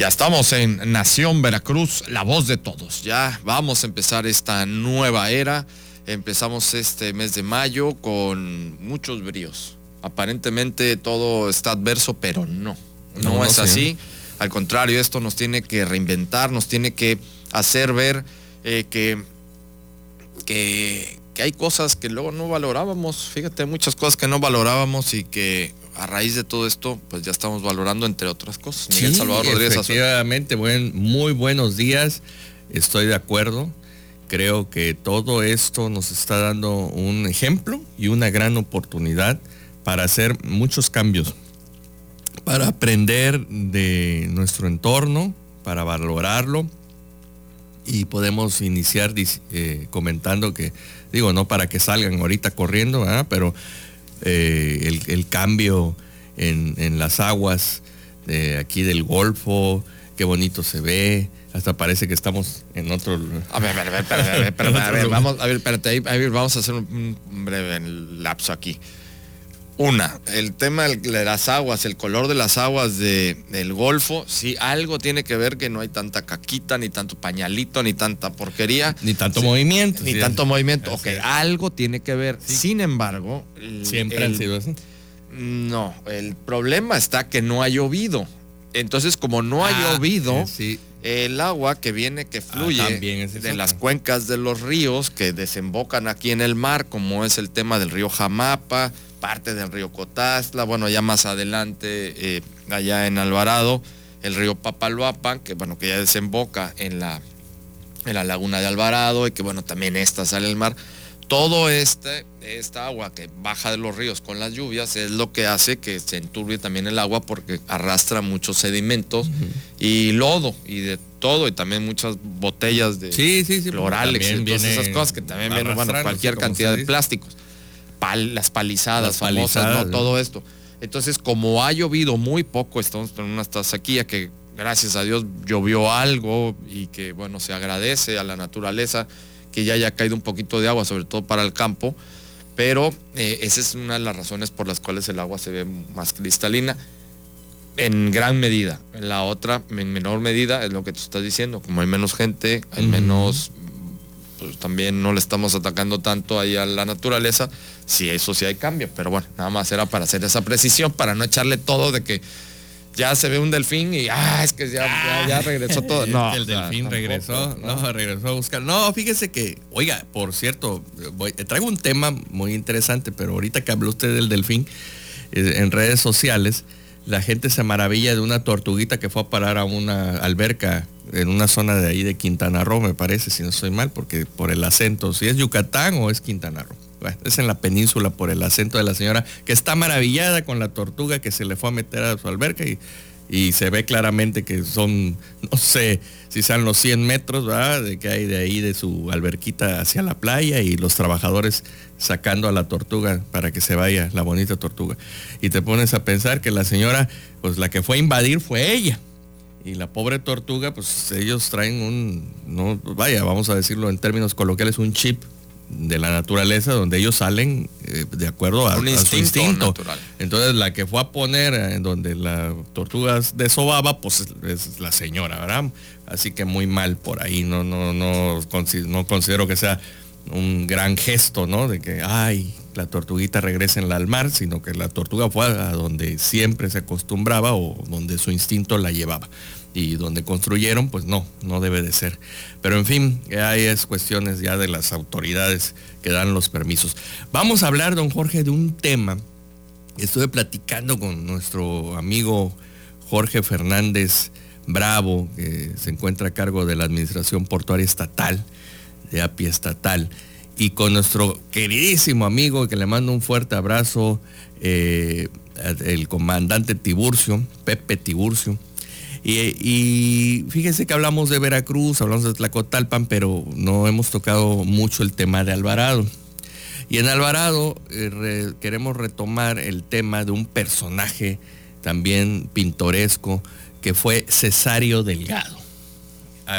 Ya estamos en Nación Veracruz, la voz de todos. Ya vamos a empezar esta nueva era. Empezamos este mes de mayo con muchos bríos. Aparentemente todo está adverso, pero no. No, No, es sí. así. Al contrario, esto nos tiene que reinventar, nos tiene que hacer ver eh, que, que, que hay cosas que luego no valorábamos. Fíjate, muchas cosas que no valorábamos y que a raíz de todo esto, pues ya estamos valorando, entre otras cosas. Miguel Sí, Salvador Rodríguez efectivamente, buen, muy buenos días. Estoy de acuerdo. Creo que todo esto nos está dando un ejemplo y una gran oportunidad para hacer muchos cambios, para aprender de nuestro entorno, para valorarlo y podemos iniciar eh, comentando que, digo, no para que salgan ahorita corriendo, ¿verdad? pero eh, el, el cambio en, en las aguas de aquí del Golfo, qué bonito se ve, hasta parece que estamos en otro... A ver, a ver, a ver, a ver, espérate, a ver, vamos, a ver, espérate, ahí- ahí vamos a hacer un breve lapso aquí. Una, el tema de las aguas, el color de las aguas de- del Golfo, sí, algo tiene que ver que no hay tanta caquita, ni tanto pañalito, ni tanta porquería. Ni tanto Sí, movimiento. Ni sí, tanto movimiento. así Ok, es. algo tiene que ver. Sin embargo, el- Siempre han sido así. No, el problema está que no ha llovido. Entonces, como no ha Ah, llovido, eh, el agua que viene, que fluye ese es de las cuencas de los ríos que desembocan aquí en el mar, como es el tema del río Jamapa, parte del río Cotazla, bueno, ya más adelante, eh, allá en Alvarado, el río Papaloapan, que bueno, que ya desemboca en la, en la laguna de Alvarado y que bueno, también esta sale al mar. Todo este, esta agua que baja de los ríos con las lluvias es lo que hace que se enturbie también el agua porque arrastra muchos sedimentos y lodo y de todo y también muchas botellas de Sí, sí, sí. cloralex y todas esas cosas que también vienen, bueno, cualquier cantidad de plásticos. Pal- las palizadas Las famosas, palizadas, ¿no? Todo esto. Entonces, como ha llovido muy poco, estamos en una sequía que gracias a Dios llovió algo y que bueno, se agradece a la naturaleza que ya haya caído un poquito de agua, sobre todo para el campo, pero eh, esa es una de las razones por las cuales el agua se ve más cristalina en gran medida. La otra, en menor medida, es lo que tú estás diciendo, como hay menos gente, hay menos, pues también no le estamos atacando tanto ahí a la naturaleza, sí, eso sí hay cambio, pero bueno, nada más era para hacer esa precisión, para no echarle todo de que ya se ve un delfín y, ah, es que ya, ya, ya regresó todo. No, el o sea, delfín regresó, no, regresó a buscar. No, fíjese que, oiga, por cierto, voy- traigo un tema muy interesante, pero ahorita que habló usted del delfín, eh, en redes sociales, la gente se maravilla de una tortuguita que fue a parar a una alberca en una zona de ahí de Quintana Roo, me parece, si no estoy mal, porque por el acento, si es Yucatán o es Quintana Roo. Bueno, es en la península por el acento de la señora que está maravillada con la tortuga que se le fue a meter a su alberca y, se ve claramente que son, no sé si sean los 100 metros, ¿verdad? De que hay de ahí de su alberquita hacia la playa y los trabajadores sacando a la tortuga para que se vaya, la bonita tortuga. Y te pones a pensar que la señora, pues la que fue a invadir fue ella. Y la pobre tortuga, pues ellos traen un, no, vaya, vamos a decirlo en términos coloquiales, un chip de la naturaleza donde ellos salen eh, de acuerdo a, Un a su instinto natural. Entonces la que fue a poner eh, en donde la tortuga desobaba, pues es, la señora, ¿verdad? Así que muy mal por ahí, no, no, no, no considero que sea un gran gesto, ¿no? De que, ay, la tortuguita regresa al mar, sino que la tortuga fue a donde siempre se acostumbraba o donde su instinto la llevaba. Y donde construyeron, pues no, no debe de ser. Pero en fin, ahí es cuestiones ya de las autoridades que dan los permisos. Vamos a hablar, don Jorge, de un tema. Estuve platicando con nuestro amigo Jorge Fernández Bravo, que se encuentra a cargo de la Administración Portuaria Estatal, de API Estatal, y con nuestro queridísimo amigo, que le mando un fuerte abrazo, eh, el comandante Tiburcio, Pepe Tiburcio. Y, fíjense que hablamos de Veracruz, hablamos de Tlacotalpan, pero no hemos tocado mucho el tema de Alvarado. Y en Alvarado eh, queremos retomar el tema de un personaje también pintoresco que fue Cesario Delgado.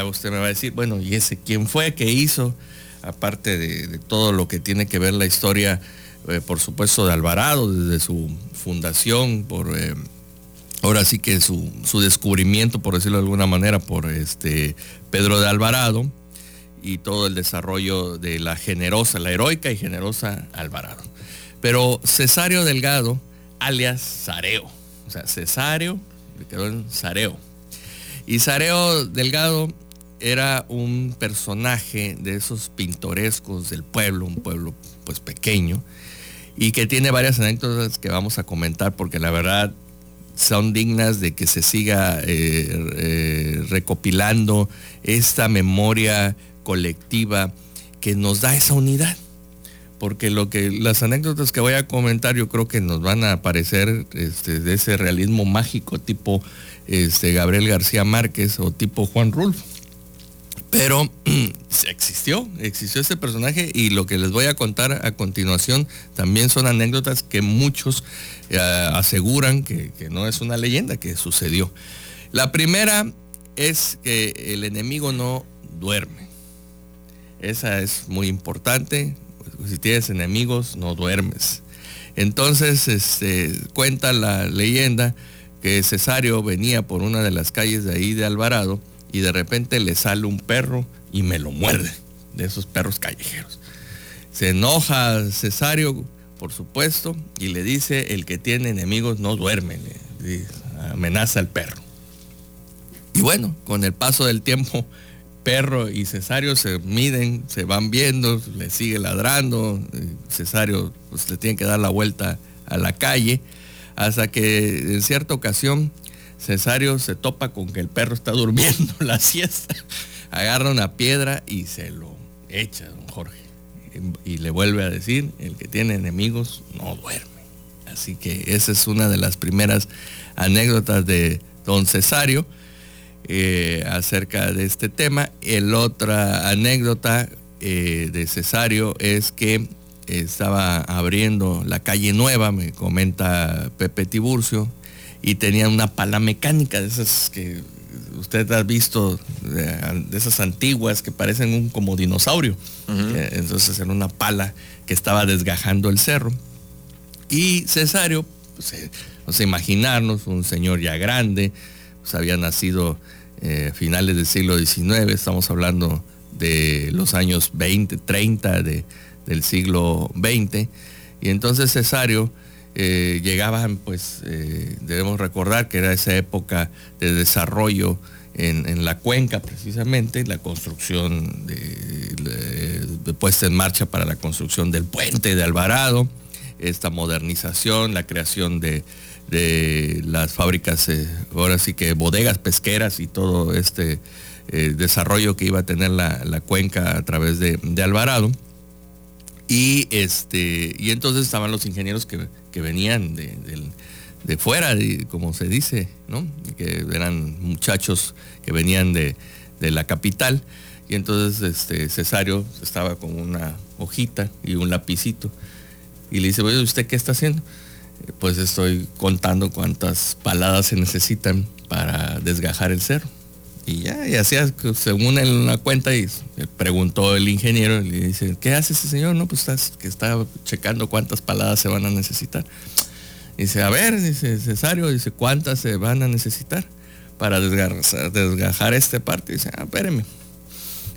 Usted me va a decir, bueno, ¿y ese quién fue? ¿Qué hizo? Aparte de, todo lo que tiene que ver la historia, eh, por supuesto, de Alvarado, desde su fundación, por eh, ahora sí que su, descubrimiento, por decirlo de alguna manera, por este Pedro de Alvarado y todo el desarrollo de la generosa, la heroica y generosa Alvarado. Pero Cesario Delgado, alias Sareo, o sea, Cesario, quedó en Sareo. Y Sareo Delgado era un personaje de esos pintorescos del pueblo, un pueblo pues pequeño, y que tiene varias anécdotas que vamos a comentar porque la verdad son dignas de que se siga eh, eh, recopilando esta memoria colectiva que nos da esa unidad. Porque lo que las anécdotas que voy a comentar yo creo que nos van a parecer este, de ese realismo mágico tipo este, Gabriel García Márquez o tipo Juan Rulfo. Pero existió, existió ese personaje y lo que les voy a contar a continuación también son anécdotas que muchos eh, aseguran que, no es una leyenda, que sucedió. La primera es que el enemigo no duerme. Esa es muy importante. Si tienes enemigos, no duermes. Entonces, este, cuenta la leyenda que Cesario venía por una de las calles de ahí de Alvarado y de repente le sale un perro y me lo muerde, de esos perros callejeros. Se enoja Cesario, por supuesto, y le dice, el que tiene enemigos no duerme, amenaza al perro. Y bueno, con el paso del tiempo, perro y Cesario se miden, se van viendo, le sigue ladrando, Cesario pues, le tiene que dar la vuelta a la calle, hasta que en cierta ocasión Cesario se topa con que el perro está durmiendo la siesta, agarra una piedra y se lo echa, don Jorge. Y, le vuelve a decir, el que tiene enemigos no duerme. Así que esa es una de las primeras anécdotas de don Cesario eh, acerca de este tema. El otra anécdota eh, de Cesario es que estaba abriendo la calle nueva, me comenta Pepe Tiburcio, y tenía una pala mecánica de esas que usted ha visto, de, esas antiguas que parecen un, como dinosaurio. Eh, entonces era una pala que estaba desgajando el cerro. Y Cesario, pues, eh, vamos a imaginarnos, un señor ya grande, pues, había nacido eh, finales del siglo XIX, estamos hablando de los años 20, 30 del siglo XX. Y entonces Cesario eh, llegaban, pues eh, debemos recordar que era esa época de desarrollo en, la cuenca precisamente, la construcción de, puesta en marcha para la construcción del puente de Alvarado, esta modernización, la creación de, las fábricas, eh, ahora sí que bodegas pesqueras y todo este desarrollo que iba a tener la, cuenca a través de, Alvarado. Y, este, y entonces estaban los ingenieros que, que venían de, fuera, como se dice, ¿no? que eran muchachos que venían de, la capital. Y entonces este, Cesario estaba con una hojita y un lapicito. Y le dice, oye, ¿usted qué está haciendo? Pues estoy contando cuántas paladas se necesitan para desgajar el cerro. Y ya, y así, según él una cuenta, y preguntó el ingeniero, y le dice, ¿qué hace ese señor? No, pues está, que está checando cuántas paladas se van a necesitar. Dice, a ver, dice Cesario, dice, ¿cuántas se van a necesitar para desgajar, desgajar este parte? Dice, ah, espéreme.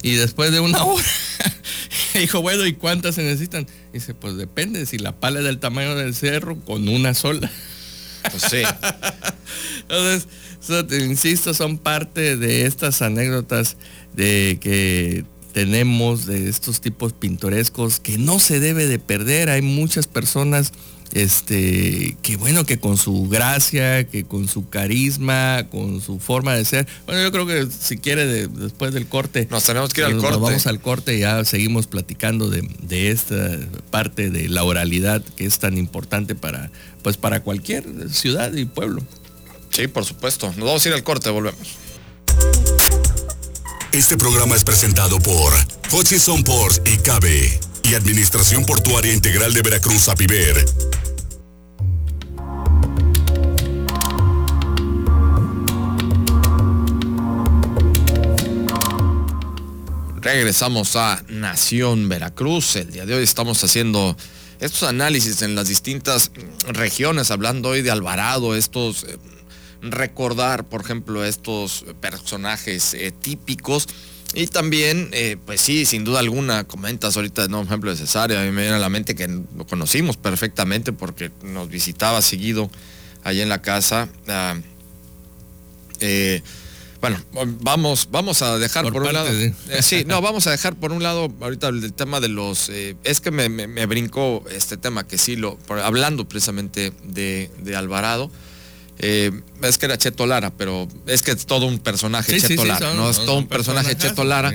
Y después de una hora, dijo, bueno, ¿y cuántas se necesitan? Dice, pues depende, si la pala es del tamaño del cerro, con una sola. Pues sí. Entonces, insisto, son parte de estas anécdotas de que tenemos de estos tipos pintorescos que no se debe de perder. Hay muchas personas este, que bueno, que con su gracia, que con su carisma, con su forma de ser. Bueno, yo creo que si quiere después del corte. Nos tenemos que ir al corte. vamos al corte y ya seguimos platicando de, de, esta parte de la oralidad que es tan importante para, pues para cualquier ciudad y pueblo. Sí, por supuesto. Nos vamos a ir al corte, volvemos. Este programa es presentado por Hutchison Ports y Cabe y Administración Portuaria Integral de Veracruz, APIVER. Regresamos a Nación Veracruz. El día de hoy estamos haciendo estos análisis en las distintas regiones, hablando hoy de Alvarado, estos eh, recordar, por ejemplo, estos personajes eh, típicos. Y también, eh, pues sí, sin duda alguna, comentas ahorita, no, por ejemplo, de Cesario, a mí me viene a la mente que lo conocimos perfectamente porque nos visitaba seguido allá en la casa. Ah, eh, bueno, vamos, vamos a dejar por, un lado. sí, no, vamos a dejar por un lado ahorita el tema de los. es que me, me, brincó este tema que sí lo. hablando precisamente de, de Alvarado. Eh, es que era Cheto Lara, pero es que es todo un personaje Cheto Lara, ¿no? Es todo un personaje Cheto Lara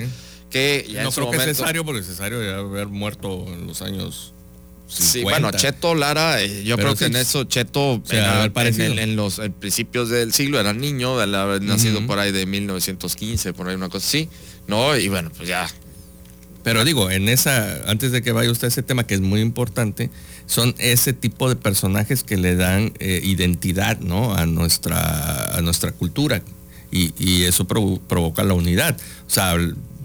que No creo que es Cesario, porque Cesario debe haber muerto en los años Sí, bueno, Cheto Lara, eh, yo creo que en eso Cheto, en, los principios del siglo era niño, haber nacido por ahí de 1915, por ahí una cosa así, ¿no? Y bueno, pues ya. Pero digo, en esa, antes de que vaya usted a ese tema que es muy importante, son ese tipo de personajes que le dan eh, identidad ¿no? a, nuestra, a nuestra cultura y, eso provoca la unidad. O sea,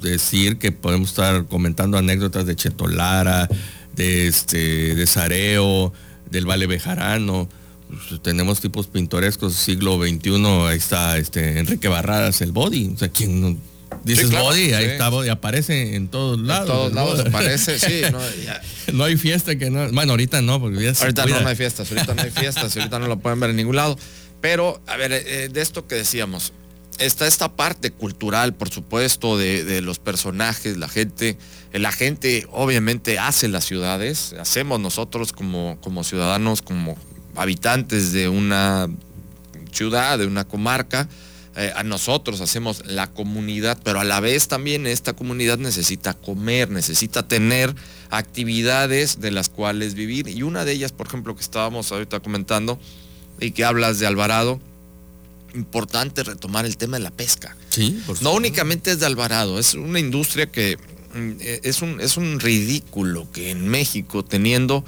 decir que podemos estar comentando anécdotas de Chetolara, de, este, de Sareo, del Vale Bejarano. Pues, tenemos tipos pintorescos siglo XXI, ahí está este, Enrique Barradas, el body. O sea, ¿quién Dices body, ahí está body, aparece en todos lados. En todos lados aparece, sí. No, hay fiesta que no. Bueno, ahorita no, porque ya Ahorita no, hay fiestas, ahorita no hay fiestas, ahorita no lo pueden ver en ningún lado. Pero, a ver, eh, de esto que decíamos, está esta parte cultural, por supuesto, de, los personajes, la gente. La gente obviamente hace las ciudades, hacemos nosotros como, como ciudadanos, como habitantes de una ciudad, de una comarca eh, a nosotros hacemos la comunidad, pero a la vez también esta comunidad necesita comer, necesita tener actividades de las cuales vivir. Y una de ellas, por ejemplo, que estábamos ahorita comentando y que hablas de Alvarado, importante retomar el tema de la pesca. Sí, no únicamente es de Alvarado, es una industria que mm, es un, es un ridículo que en México, teniendo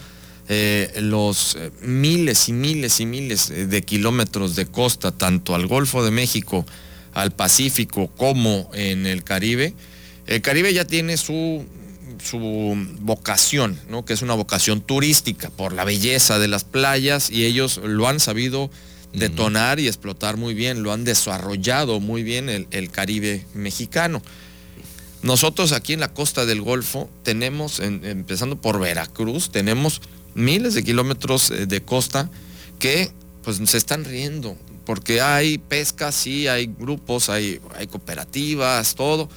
eh, los eh, miles y miles y miles eh, de kilómetros de costa, tanto al Golfo de México, al Pacífico, como en el Caribe. El Caribe ya tiene su, su vocación, ¿no? que es una vocación turística por la belleza de las playas y ellos lo han sabido detonar y explotar muy bien, lo han desarrollado muy bien el, el Caribe mexicano. Nosotros aquí en la costa del Golfo tenemos, empezando por Veracruz, tenemos miles de kilómetros eh, de costa que pues se están riendo, porque hay pesca, sí, hay grupos, hay, hay cooperativas, todo.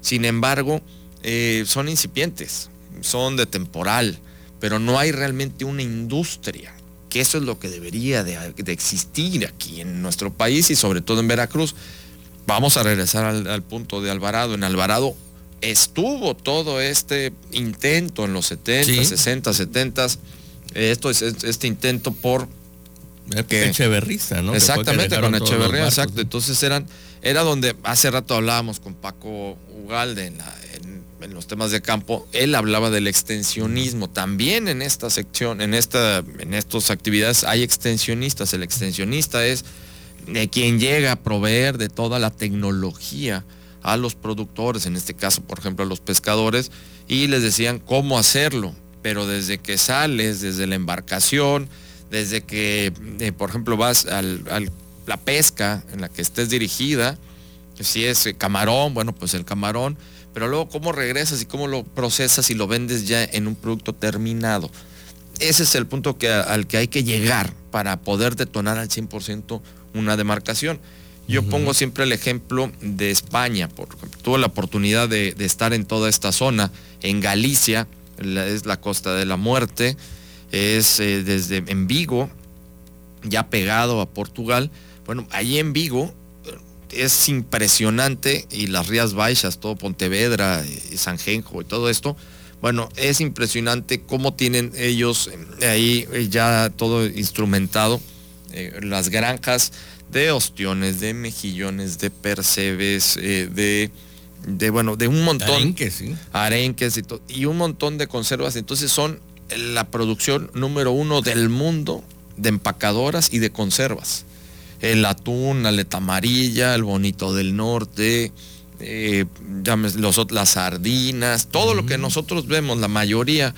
Sin embargo, eh, son incipientes, son de temporal, pero no hay realmente una industria, que eso es lo que debería de, existir aquí en nuestro país y sobre todo en Veracruz. Vamos a regresar al, punto de Alvarado. En Alvarado estuvo todo este intento en los 70, 60, 70 esto es este intento por que, Echeverrista, ¿no? Exactamente, con Echeverría, exacto. Entonces eran, era donde hace rato hablábamos con Paco Ugalde en, los temas de campo, él hablaba del extensionismo. También en esta sección, en esta, en estas actividades hay extensionistas. El extensionista es de quien llega a proveer de toda la tecnología a los productores, en este caso, por ejemplo, a los pescadores, y les decían cómo hacerlo pero desde que sales, desde la embarcación, desde que, eh, por ejemplo, vas a la pesca en la que estés dirigida, si es camarón, bueno, pues el camarón, pero luego cómo regresas y cómo lo procesas y lo vendes ya en un producto terminado. Ese es el punto que, al que hay que llegar para poder detonar al 100% una demarcación. Yo pongo siempre el ejemplo de España, porque tuve la oportunidad de, de estar en toda esta zona, en Galicia, es la Costa de la Muerte, es eh, desde en Vigo, ya pegado a Portugal. Bueno, ahí en Vigo eh, es impresionante y las Rías Baixas, todo Pontevedra, y Sanjenjo y todo esto. Bueno, es impresionante cómo tienen ellos eh, ahí ya todo instrumentado, las granjas de ostiones, de mejillones, de percebes, eh, de, de, bueno, de un montón. Arenques, sí. Arenques y, to- y un montón de conservas. Entonces son la producción número uno del mundo de empacadoras y de conservas. El atún, la aleta amarilla, el bonito del norte, eh, los las sardinas, todo lo que nosotros vemos, la mayoría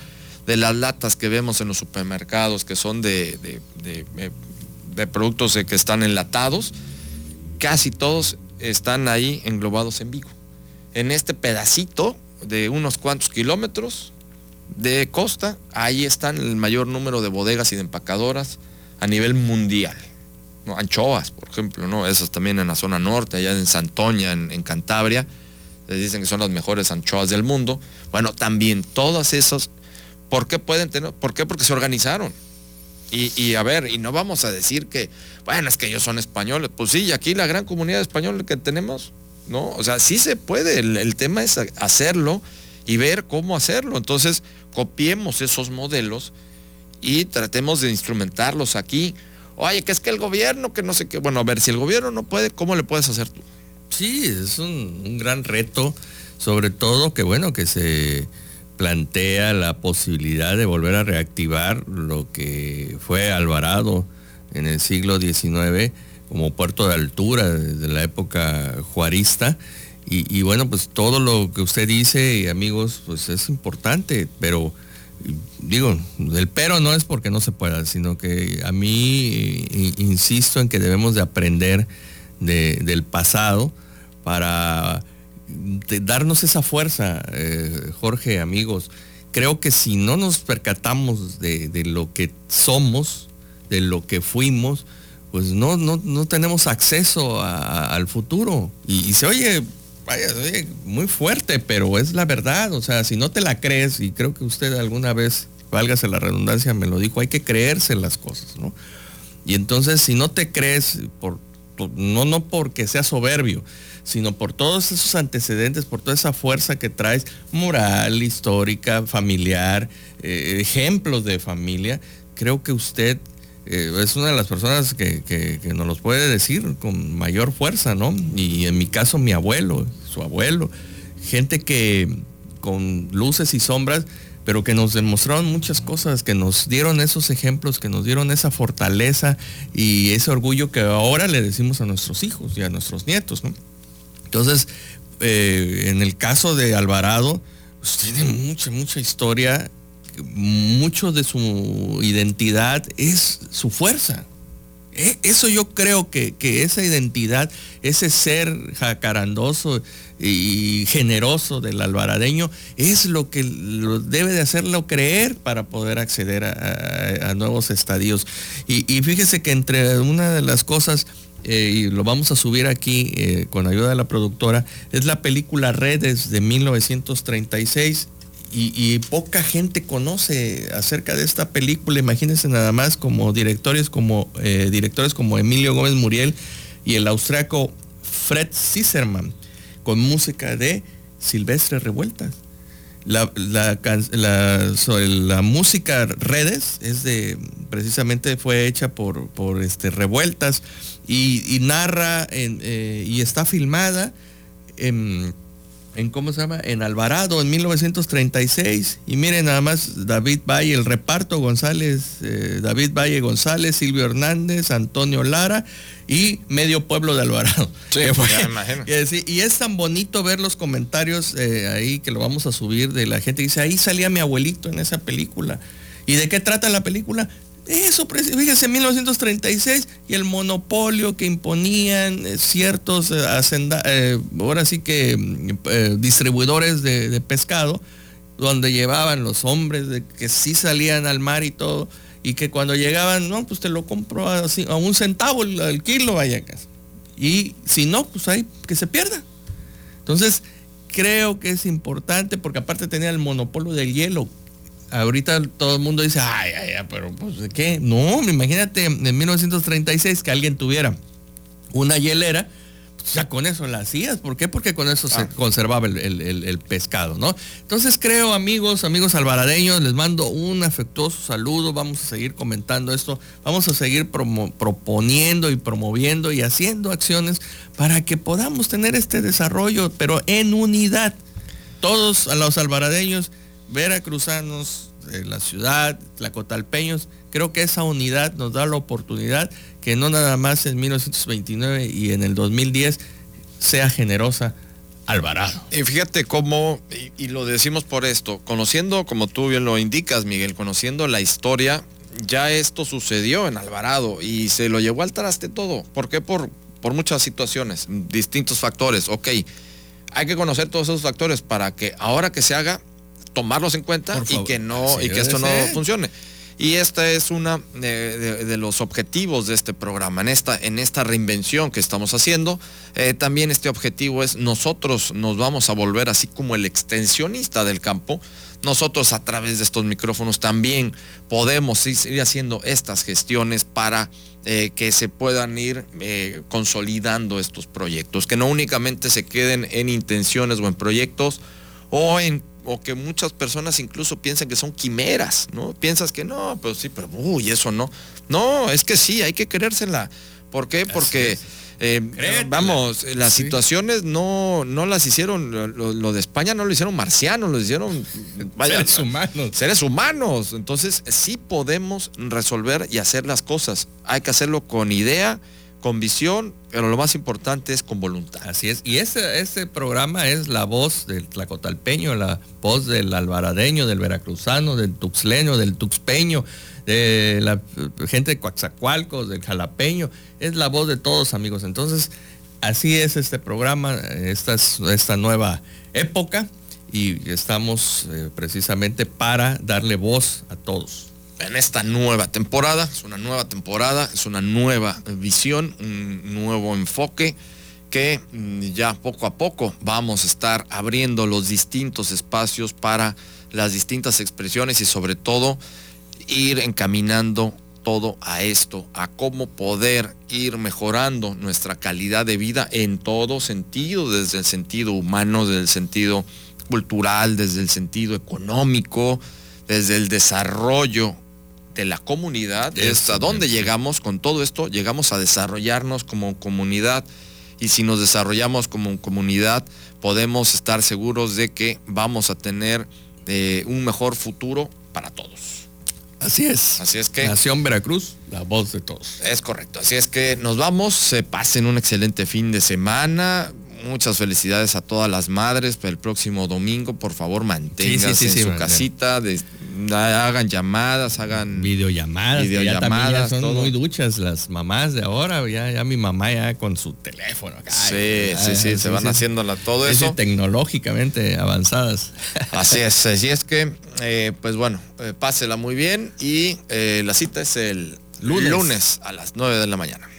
de las latas que vemos en los supermercados que son de, de- de- eh, de productos eh, que están enlatados, casi todos están ahí englobados en Vigo. En este pedacito de unos cuantos kilómetros de costa, ahí están el mayor número de bodegas y de empacadoras a nivel mundial. ¿no? Anchoas, por ejemplo, ¿no? Esas también en la zona norte, allá en Santoña, en, Cantabria, les dicen que son las mejores anchoas del mundo. Bueno, también todas esas, ¿por qué pueden tener? ¿Por qué? Porque se organizaron. Y, y, a ver, y no vamos a decir que, bueno, es que ellos son españoles. Pues sí, y aquí la gran comunidad española que tenemos, ¿no? O sea, sí se puede. El, tema es hacerlo y ver cómo hacerlo. Entonces, copiemos esos modelos y tratemos de instrumentarlos aquí. Oye, que es que el gobierno, que no sé qué. Bueno, a ver, si el gobierno no puede, ¿cómo le puedes hacer tú? Sí, es un, un gran reto, sobre todo que bueno, que se plantea la posibilidad de volver a reactivar lo que fue Alvarado en el siglo XIX como puerto de altura desde la época juarista. Y, bueno, pues todo lo que usted dice, amigos, pues es importante, pero digo, el pero no es porque no se pueda, sino que a mí insisto en que debemos de aprender de, del pasado para darnos esa fuerza, eh, Jorge, amigos. Creo que si no nos percatamos de, de, lo que somos, de lo que fuimos, pues no, no, no tenemos acceso al futuro. Y, se oye, vaya, oye muy fuerte, pero es la verdad. O sea, si no te la crees, y creo que usted alguna vez, válgase la redundancia, me lo dijo, hay que creerse las cosas, ¿no? Y entonces, si no te crees, por, por, no, no porque sea soberbio, sino por todos esos antecedentes, por toda esa fuerza que traes, moral, histórica, familiar, eh, ejemplos de familia, creo que usted eh, es una de las personas que, que, nos los puede decir con mayor fuerza, ¿no? Y en mi caso mi abuelo, su abuelo, gente que con luces y sombras, pero que nos demostraron muchas cosas, que nos dieron esos ejemplos, que nos dieron esa fortaleza y ese orgullo que ahora le decimos a nuestros hijos y a nuestros nietos, ¿no? Entonces, eh, en el caso de Alvarado, pues tiene mucha, mucha historia. Mucho de su identidad es su fuerza. E eso yo creo que, que, esa identidad, ese ser jacarandoso y generoso del alvaradeño, es lo que lo debe de hacerlo creer para poder acceder a, nuevos estadios. Y, y fíjese que entre una de las cosas eh, y lo vamos a subir aquí eh, con ayuda de la productora, es la película Redes de 1936. Y, poca gente conoce acerca de esta película. Imagínense nada más como directores como, eh, directores como Emilio Gómez Muriel y el austriaco Fred Sisserman, con música de Silvestre Revueltas. La, la, música redes es de precisamente fue hecha por, por este, revueltas y, narra eh, y está filmada en, en, cómo se llama en Alvarado en 1936 y miren nada más David Valle el reparto González eh, David Valle González Silvio Hernández Antonio Lara y medio pueblo de Alvarado. Sí, ya me imagino. Y, y, es tan bonito ver los comentarios eh, ahí que lo vamos a subir de la gente que dice, ahí salía mi abuelito en esa película. ¿Y de qué trata la película? Eso, fíjese, 1936 y el monopolio que imponían eh, ciertos eh, eh, ahora sí que eh, distribuidores de, pescado, donde llevaban los hombres que sí salían al mar y todo, y que cuando llegaban, no, pues te lo compro a, un centavo el, el kilo, vaya casa. Y si no, pues ahí que se pierda. Entonces, creo que es importante porque aparte tenía el monopolio del hielo. Ahorita todo el mundo dice, ay, ay, ay, pero pues ¿de qué? No, imagínate en 1936 que alguien tuviera una hielera, ya con eso la hacías. ¿Por qué? Porque con eso se conservaba el, pescado, ¿no? Entonces creo, amigos, amigos alvaradeños, les mando un afectuoso saludo. Vamos a seguir comentando esto. Vamos a seguir proponiendo y promoviendo y haciendo acciones para que podamos tener este desarrollo, pero en unidad. Todos a los alvaradeños, veracruzanos, de la ciudad, tlacotalpeños, creo que esa unidad nos da la oportunidad que no nada más en 1929 y en el 2010 sea generosa Alvarado. Y fíjate cómo, y, lo decimos por esto, conociendo, como tú bien lo indicas, Miguel, conociendo la historia, ya esto sucedió en Alvarado y se lo llevó al traste todo. ¿Por qué? Por, por muchas situaciones, distintos factores. Ok, hay que conocer todos esos factores para que ahora que se haga, tomarlos en cuenta y que no, y que esto no funcione. Y esta es una de, los objetivos de este programa, en esta, en esta reinvención que estamos haciendo. Eh, también este objetivo es nosotros nos vamos a volver así como el extensionista del campo. Nosotros a través de estos micrófonos también podemos ir haciendo estas gestiones para eh, que se puedan ir eh, consolidando estos proyectos, que no únicamente se queden en intenciones o en proyectos o en o que muchas personas incluso piensan que son quimeras, ¿no? Piensas que no, pero sí, pero uy, eso no. No, es que sí, hay que creérsela. ¿Por qué? Porque eh, vamos, las situaciones no, no las hicieron, lo, de España no lo hicieron marcianos, lo hicieron seres humanos. Seres humanos. Entonces sí podemos resolver y hacer las cosas. Hay que hacerlo con idea con visión, pero lo más importante es con voluntad. Así es. Y ese, ese programa es la voz del tlacotalpeño, la voz del alvaradeño, del veracruzano, del tuxleño, del tuxpeño, de la gente de Coaxacualcos, del jalapeño. Es la voz de todos, amigos. Entonces, así es este programa, esta, esta nueva época y estamos eh, precisamente para darle voz a todos en esta nueva temporada. Es una nueva temporada, es una nueva visión, un nuevo enfoque que mm, ya poco a poco vamos a estar abriendo los distintos espacios para las distintas expresiones y sobre todo ir encaminando todo a esto, a cómo poder ir mejorando nuestra calidad de vida en todo sentido, desde el sentido humano, desde el sentido cultural, desde el sentido económico, desde el desarrollo de la comunidad, es a dónde llegamos con todo esto, llegamos a desarrollarnos como comunidad y si nos desarrollamos como comunidad podemos estar seguros de que vamos a tener eh, un mejor futuro para todos. Así es. Así es que. Nación Veracruz, la voz de todos. Es correcto. Así es que nos vamos. Se pasen un excelente fin de semana muchas felicidades a todas las madres para el próximo domingo. Por favor, manténganse en su casita, hagan llamadas, hagan videollamadas. Videollamadas. son muy duchas las mamás de ahora. Ya, ya mi mamá ya con su teléfono. sí, sí, sí, se van haciendo todo eso. tecnológicamente avanzadas. Así es, así es que, eh, pues bueno, eh, pásela muy bien y eh, la cita es el lunes. lunes a las 9 de la mañana.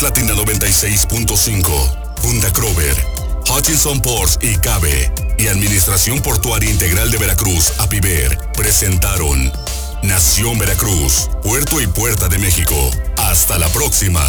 Latina 96.5, Funda Crover, Hutchinson Ports y Cabe y Administración Portuaria Integral de Veracruz, APIVER, presentaron Nación Veracruz, Puerto y Puerta de México. Hasta la próxima.